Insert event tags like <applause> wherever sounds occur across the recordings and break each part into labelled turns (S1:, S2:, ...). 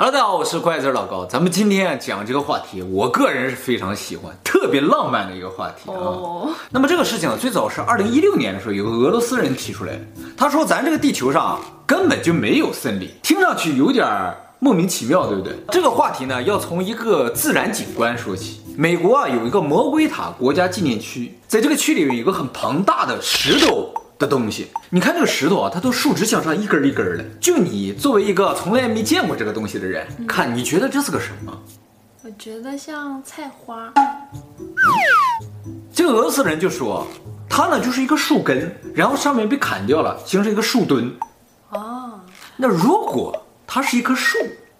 S1: Hello，大家好，我是怪字老高。咱们今天讲这个话题，我个人是非常喜欢，特别浪漫的一个话题啊。
S2: 哦
S1: 那么这个事情，最早是二零一六年的时候，有个俄罗斯人提出来的。他说，咱这个地球上根本就没有森林，听上去有点儿莫名其妙，对不对？这个话题呢，要从一个自然景观说起。美国啊，有一个魔鬼塔国家纪念区，在这个区里面有一个很庞大的石头。的东西，你看这个石头啊，它都竖直向上一根一根的。就你作为一个从来没见过这个东西的人，看你觉得这是个什么？
S2: 我觉得像菜花。
S1: 这个俄罗斯人就说，它呢就是一个树根，然后上面被砍掉了，形成一个树墩。
S2: 哦，
S1: 那如果它是一棵树，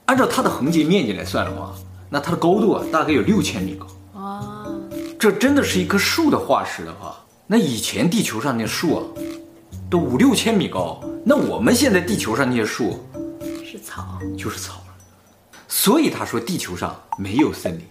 S1: 按照它的横截面积来算的话，那它的高度啊大概有六千米高。
S2: 哦，
S1: 这真的是一棵树的化石的话，那以前地球上那树啊，都五六千米高，那我们现在地球上那些树，
S2: 是草。
S1: 就是草了。所以他说地球上没有森林，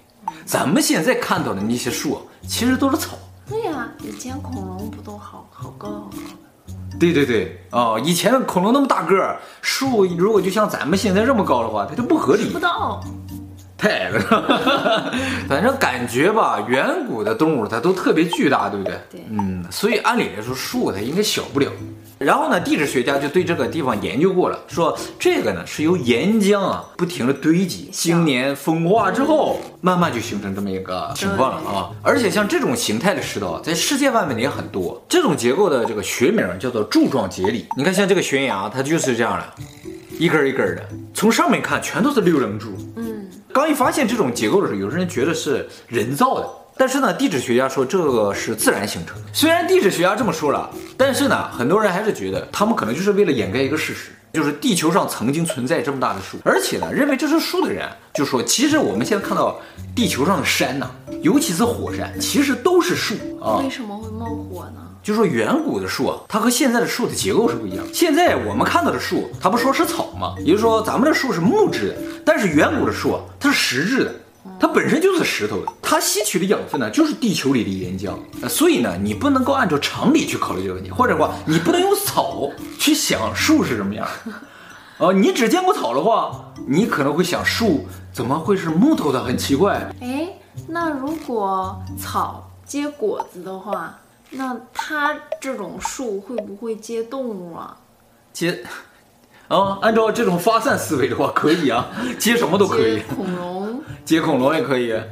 S1: 咱们现在看到的那些树啊，其实都是草。
S2: 对呀，以前恐龙不都好好高好高的？
S1: 对对对，哦，以前的恐龙那么大个儿，树如果就像咱们现在这么高的话，它就不合理
S2: 不。到。
S1: 太矮了，<laughs> 反正感觉吧，远古的动物它都特别巨大，对不对？
S2: 对
S1: 嗯，所以按理来说树它应该小不了。然后呢，地质学家就对这个地方研究过了，说这个呢是由岩浆啊不停的堆积，经年风化之后，慢慢就形成这么一个情况了啊。而且像这种形态的石头啊，在世界范围内也很多。这种结构的这个学名叫做柱状节理。你看，像这个悬崖，它就是这样的，一根一根的，从上面看全都是六棱柱。
S2: 嗯，
S1: 刚一发现这种结构的时候，有些人觉得是人造的，但是呢，地质学家说这个是自然形成的。虽然地质学家这么说了，但是呢，很多人还是觉得他们可能就是为了掩盖一个事实，就是地球上曾经存在这么大的树，而且呢，认为这是树的人就说，其实我们现在看到地球上的山呢，尤其是火山，其实都是树啊。
S2: 为什么会冒火呢？
S1: 就说远古的树啊，它和现在的树的结构是不一样。现在我们看到的树，它不说是草吗？也就是说，咱们的树是木质的，但是远古的树啊，它是实质的，它本身就是石头的，它吸取的养分呢，就是地球里的岩浆。呃，所以呢，你不能够按照常理去考虑这个问题，或者说你不能用草去想树是什么样。呃，你只见过草的话，你可能会想树怎么会是木头的，很奇怪。
S2: 哎，那如果草结果子的话，那它这种树会不会接动物啊？
S1: 接，啊，按照这种发散思维的话，可以啊，<laughs> 接什么都可以，
S2: 恐龙？<laughs>
S1: 接恐龙也可以啊。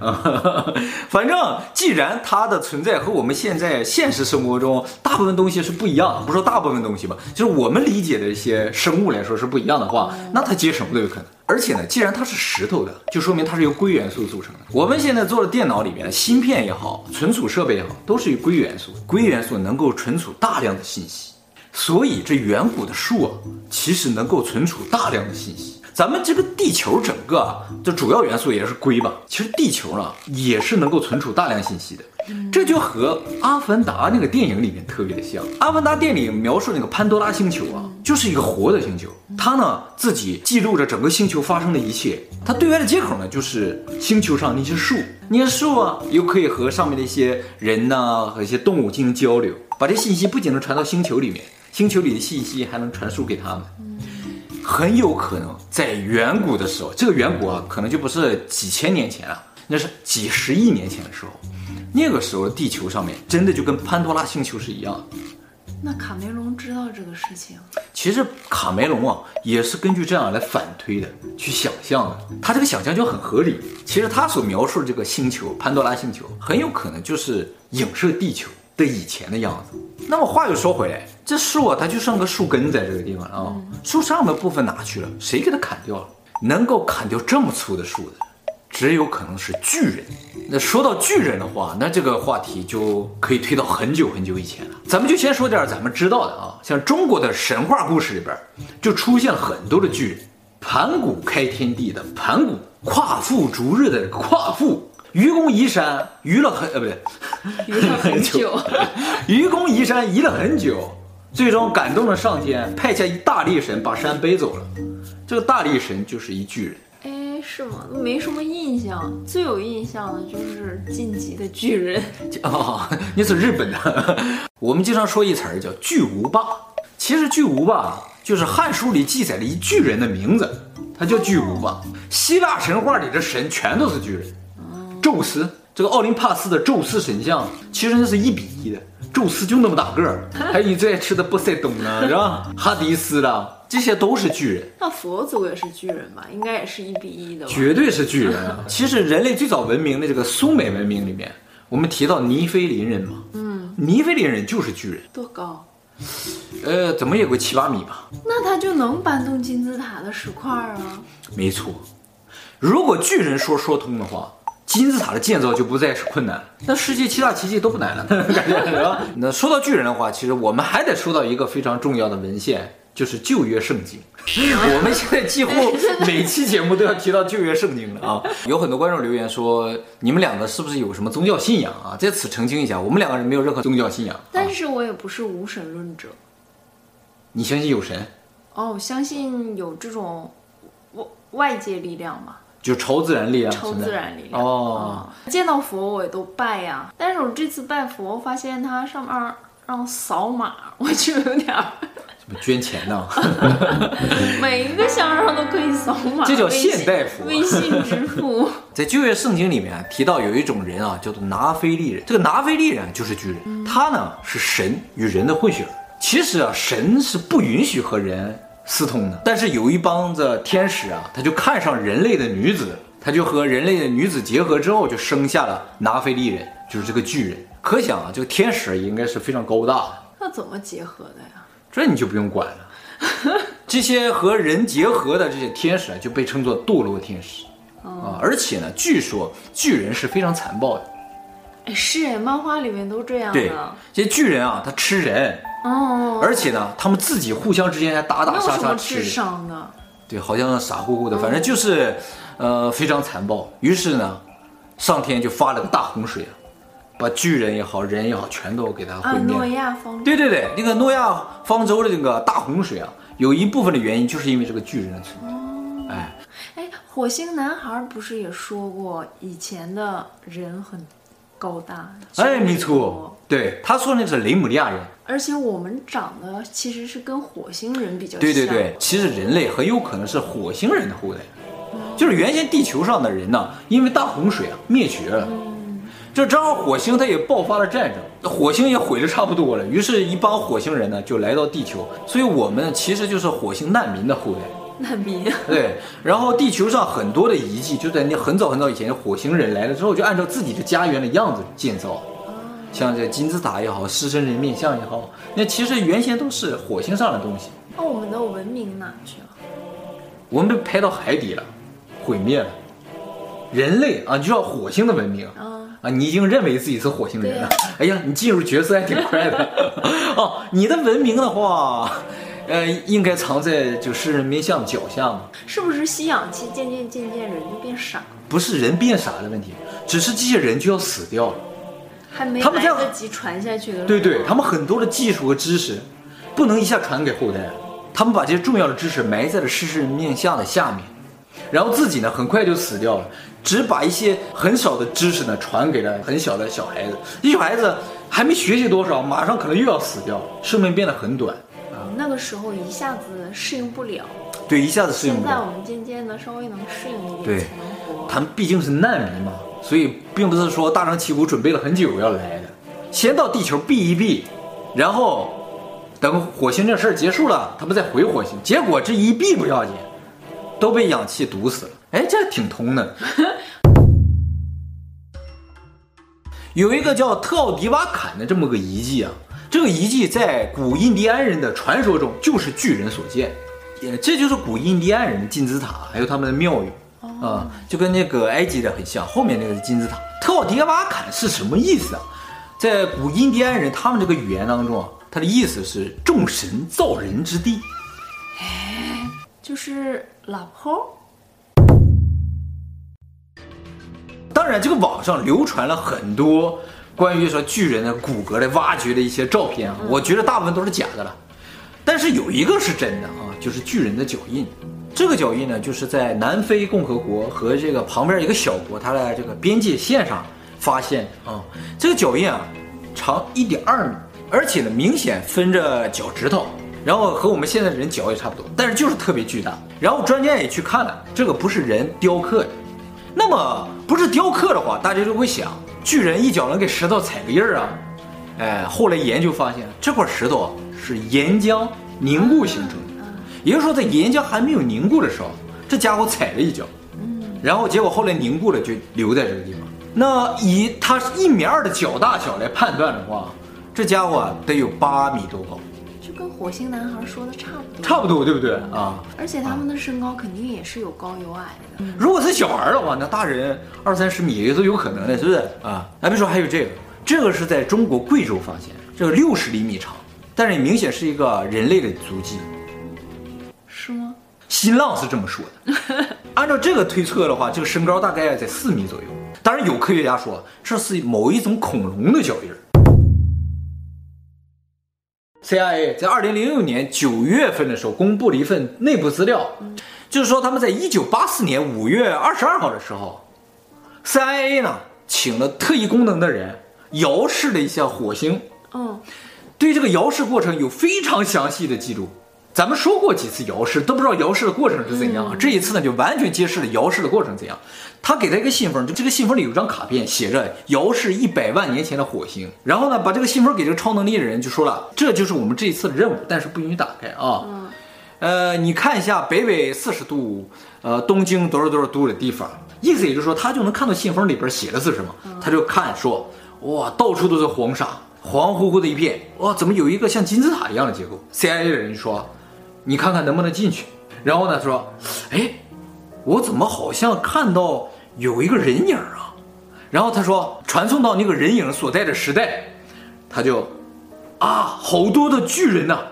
S1: <laughs> 反正既然它的存在和我们现在现实生活中大部分东西是不一样的，不说大部分东西吧，就是我们理解的一些生物来说是不一样的话，那它接什么都有可能。而且呢，既然它是石头的，就说明它是由硅元素组成的。我们现在做的电脑里面的芯片也好，存储设备也好，都是由硅元素。硅元素能够存储大量的信息。所以这远古的树啊，其实能够存储大量的信息。咱们这个地球整个啊，这主要元素也是硅吧？其实地球呢，也是能够存储大量信息的。这就和《阿凡达》那个电影里面特别的像。《阿凡达》电影描述那个潘多拉星球啊，就是一个活的星球，它呢自己记录着整个星球发生的一切。它对外的接口呢，就是星球上那些树，那些树啊，又可以和上面的一些人呐和一些动物进行交流，把这信息不仅能传到星球里面。星球里的信息还能传输给他们，很有可能在远古的时候，这个远古啊，可能就不是几千年前啊，那是几十亿年前的时候，那个时候地球上面真的就跟潘多拉星球是一样的。
S2: 那卡梅隆知道这个事情？
S1: 其实卡梅隆啊，也是根据这样来反推的，去想象的。他这个想象就很合理。其实他所描述的这个星球潘多拉星球，很有可能就是影射地球的以前的样子。那么话又说回来，这树啊，它就剩个树根在这个地方了啊，树上面部分哪去了？谁给它砍掉了？能够砍掉这么粗的树的，只有可能是巨人。那说到巨人的话，那这个话题就可以推到很久很久以前了。咱们就先说点咱们知道的啊，像中国的神话故事里边，就出现了很多的巨人。盘古开天地的盘古，夸父逐日的夸父，愚公移山移了很呃不对，
S2: 移了很久，
S1: 愚公移山移了很久，最终感动了上天，派下一大力神把山背走了。这个大力神就是一巨人。
S2: 哎，是吗？没什么印象，最有印象的就是晋级的巨人。<laughs>
S1: 哦，你是日本的。<laughs> 我们经常说一词儿叫巨无霸，其实巨无霸就是《汉书》里记载了一巨人的名字，他叫巨无霸。希腊神话里的神全都是巨人。宙斯，这个奥林帕斯的宙斯神像，其实那是一比一的，宙斯就那么大个儿，<laughs> 还有你最爱吃的波塞冬呢，是吧？<laughs> 哈迪斯的。这些都是巨人，
S2: 那佛祖也是巨人吧？应该也是一比一的吧？
S1: 绝对是巨人啊！<laughs> 其实人类最早文明的这个苏美文明里面，我们提到尼非林人嘛，嗯，尼非林人就是巨人，
S2: 多高？
S1: 呃，怎么也有个七八米吧？
S2: 那他就能搬动金字塔的石块啊？
S1: 没错，如果巨人说说通的话，金字塔的建造就不再是困难，那世界七大奇迹都不难了，<laughs> 感觉是吧？那说到巨人的话，其实我们还得说到一个非常重要的文献。就是旧约圣经，<laughs> 我们现在几乎每期节目都要提到旧约圣经了啊！有很多观众留言说，你们两个是不是有什么宗教信仰啊？在此澄清一下，我们两个人没有任何宗教信仰。
S2: 但是我也不是无神论者。
S1: 你相信有神？
S2: 哦，相信有这种外外界力量嘛？
S1: 就超自然力量。
S2: 超自然力量
S1: 哦、
S2: 嗯。见到佛我也都拜呀，但是我这次拜佛发现它上面让扫码，我就有点怎么。
S1: 捐钱呢？<laughs>
S2: 每一个香上都可以扫码，
S1: 这叫现代佛，
S2: 微信支付。<laughs>
S1: 在旧约圣经里面提到有一种人啊，叫做拿非利人。这个拿非利人就是巨人，嗯、他呢是神与人的混血。其实啊，神是不允许和人私通的，但是有一帮子天使啊，他就看上人类的女子，他就和人类的女子结合之后，就生下了拿非利人，就是这个巨人。可想啊，这个天使应该是非常高大的。
S2: 那怎么结合的呀？
S1: 这你就不用管了，这些和人结合的这些天使啊，就被称作堕落天使啊。而且呢，据说巨人是非常残暴的。
S2: 哎，是哎，漫画里面都这样的。
S1: 对，这些巨人啊，他吃人。哦。而且呢，他们自己互相之间还打打杀杀吃。
S2: 智商的。
S1: 对，好像傻乎乎的，反正就是，呃，非常残暴。于是呢，上天就发了个大洪水啊。把巨人也好，人也好，全都给他毁灭。
S2: 诺亚方舟。
S1: 对对对，那个诺亚方舟的这个大洪水啊，有一部分的原因就是因为这个巨人的存在。哦。哎，
S2: 哎，火星男孩不是也说过，以前的人很高大。
S1: 哎，没错。对，他说那是雷姆利亚人。
S2: 而且我们长得其实是跟火星人比较像。
S1: 对对对，其实人类很有可能是火星人的后代，就是原先地球上的人呢，因为大洪水啊灭绝了。嗯就正好火星它也爆发了战争，火星也毁的差不多了，于是，一帮火星人呢就来到地球，所以我们其实就是火星难民的后代。
S2: 难民。<laughs>
S1: 对，然后地球上很多的遗迹就在那很早很早以前，火星人来了之后，就按照自己的家园的样子建造，像这金字塔也好，狮身人面像也好，那其实原先都是火星上的东西。
S2: 那我们的文明哪去了？
S1: 我们被拍到海底了，毁灭了。人类啊，就叫火星的文明。啊，你已经认为自己是火星人了。哎呀，你进入角色还挺快的。<laughs> 哦，你的文明的话，呃，应该藏在就狮人面像脚下嘛。
S2: 是不是吸氧气渐渐渐渐人就变傻？
S1: 不是人变傻的问题，只是这些人就要死掉了。
S2: 还没来得及传下去的。
S1: 对对，他们很多的技术和知识，不能一下传给后代。他们把这些重要的知识埋在了狮身人面像的下面，然后自己呢，很快就死掉了。只把一些很少的知识呢传给了很小的小孩子，这小孩子还没学习多少，马上可能又要死掉，寿命变得很短。
S2: 啊，那个时候一下子适应不了。
S1: 对，一下子适应不了。
S2: 现在我们渐渐的稍微能适应一点，对。
S1: 他们毕竟是难民嘛，所以并不是说大张旗鼓准备了很久要来的，先到地球避一避，然后等火星这事儿结束了，他们再回火星。结果这一避不要紧，都被氧气毒死了。<laughs> 哎，这挺通的。<laughs> 有一个叫特奥迪瓦坎的这么个遗迹啊，这个遗迹在古印第安人的传说中就是巨人所建，也这就是古印第安人的金字塔，还有他们的庙宇啊，就跟那个埃及的很像。后面那个是金字塔。特奥迪瓦坎是什么意思啊？在古印第安人他们这个语言当中啊，它的意思是众神造人之地。
S2: 哎就是老婆。
S1: 当然，这个网上流传了很多关于说巨人的骨骼的挖掘的一些照片啊，我觉得大部分都是假的了。但是有一个是真的啊，就是巨人的脚印。这个脚印呢，就是在南非共和国和这个旁边一个小国，它的这个边界线上发现啊。这个脚印啊，长一点二米，而且呢，明显分着脚趾头，然后和我们现在的人脚也差不多，但是就是特别巨大。然后专家也去看了，这个不是人雕刻的。那么不是雕刻的话，大家就会想，巨人一脚能给石头踩个印儿啊？哎，后来研究发现，这块石头是岩浆凝固形成的。也就是说，在岩浆还没有凝固的时候，这家伙踩了一脚，然后结果后来凝固了，就留在这个地方。那以它一米二的脚大小来判断的话，这家伙得有八米多高，
S2: 火星男孩说的差不多，
S1: 差不多对不对啊？
S2: 而且他们的身高肯定也是有高有矮的。
S1: 如果是小孩的话，那大人二三十米也是有可能的，是不是啊？咱别说还有这个，这个是在中国贵州发现，这个六十厘米长，但是也明显是一个人类的足迹。
S2: 是吗？
S1: 新浪是这么说的。<laughs> 按照这个推测的话，这个身高大概在四米左右。当然，有科学家说这是某一种恐龙的脚印。CIA 在二零零六年九月份的时候公布了一份内部资料，就是说他们在一九八四年五月二十二号的时候，CIA 呢请了特异功能的人遥视了一下火星。
S2: 嗯，
S1: 对这个遥视过程有非常详细的记录。咱们说过几次遥视，都不知道遥视的过程是怎样。嗯、这一次呢，就完全揭示了遥视的过程怎样。他给他一个信封，就这个信封里有张卡片，写着“遥视一百万年前的火星”。然后呢，把这个信封给这个超能力的人，就说了：“这就是我们这一次的任务，但是不允许打开啊。嗯、呃，你看一下北纬四十度，呃，东经多少多少度的地方，意思也就是说，他就能看到信封里边写的是什么。他就看说，哇，到处都是黄沙，黄乎乎的一片，哇，怎么有一个像金字塔一样的结构？CIA 的人就说。你看看能不能进去，然后呢，说，哎，我怎么好像看到有一个人影啊？然后他说，传送到那个人影所在的时代，他就，啊，好多的巨人呐、啊，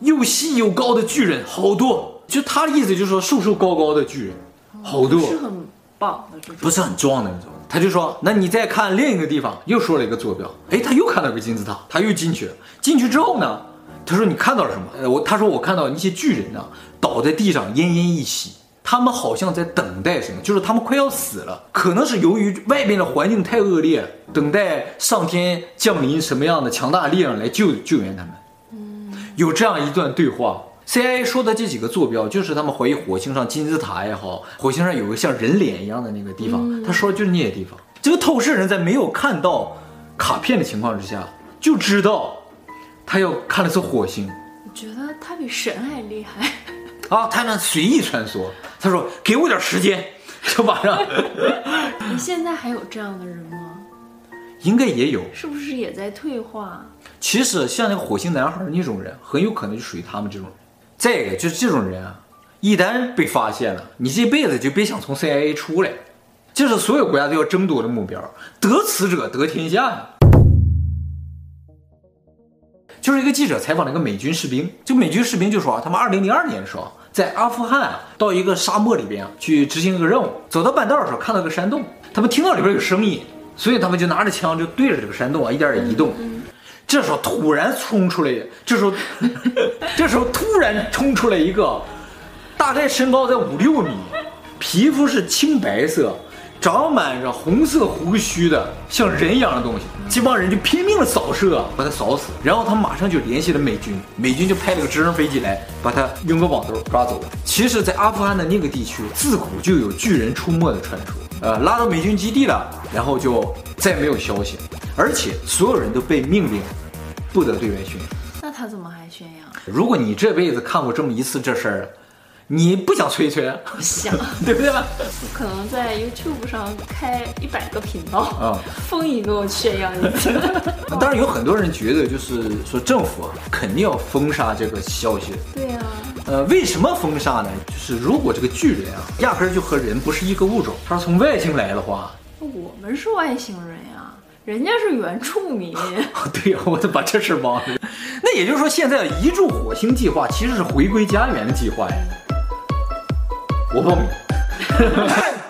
S1: 又细又高的巨人，好多。就他的意思就是说，瘦瘦高高的巨人，好多。
S2: 是很棒的，
S1: 不是很壮的那种。他就说，那你再看另一个地方，又说了一个坐标，哎，他又看到个金字塔，他又进去了。进去之后呢？他说：“你看到了什么？”呃，我他说：“我看到一些巨人呢，倒在地上奄奄一息，他们好像在等待什么，就是他们快要死了，可能是由于外边的环境太恶劣，等待上天降临什么样的强大力量来救救援他们。”嗯，有这样一段对话。CIA 说的这几个坐标，就是他们怀疑火星上金字塔也好，火星上有个像人脸一样的那个地方。他说的就是那些地方。这个透视人在没有看到卡片的情况之下，就知道。他要看的是火星，
S2: 我觉得他比神还厉害
S1: 啊！他能随意穿梭。他说：“给我点时间，<laughs> 就马上。<laughs> ”
S2: 你现在还有这样的人吗？
S1: 应该也有，
S2: 是不是也在退化？
S1: 其实像那个火星男孩那种人，很有可能就属于他们这种人。再一个就是这种人啊，一旦被发现了，你这辈子就别想从 CIA 出来，这是所有国家都要争夺的目标，得此者得天下呀。就是一个记者采访了一个美军士兵，这个美军士兵就说啊，他们二零零二年的时候在阿富汗啊到一个沙漠里边去执行一个任务，走到半道的时候看到个山洞，他们听到里边有声音，所以他们就拿着枪就对着这个山洞啊一点点移动。这时候突然冲出来，这时候 <laughs> 这时候突然冲出来一个，大概身高在五六米，皮肤是青白色。长满着红色胡须的像人一样的东西，这帮人就拼命的扫射，把他扫死。然后他马上就联系了美军，美军就派了个直升飞机来把他用个网兜抓走了。其实，在阿富汗的那个地区，自古就有巨人出没的传说。呃，拉到美军基地了，然后就再没有消息，而且所有人都被命令不得对外宣扬。
S2: 那他怎么还宣扬？
S1: 如果你这辈子看过这么一次这事儿。你不想吹一吹？
S2: 不想，<laughs>
S1: 对不对？吧
S2: 可能在 YouTube 上开一百个频道啊，封一个我炫耀一次。<laughs>
S1: 当然有很多人觉得，就是说政府肯定要封杀这个消息。
S2: 对呀、啊。
S1: 呃，为什么封杀呢？就是如果这个巨人啊，压根儿就和人不是一个物种，他是从外星来的话，
S2: 我们是外星人呀，人家是原住民。<laughs>
S1: 对呀，我都把这事忘了。那也就是说，现在移住火星计划其实是回归家园的计划呀。我报名。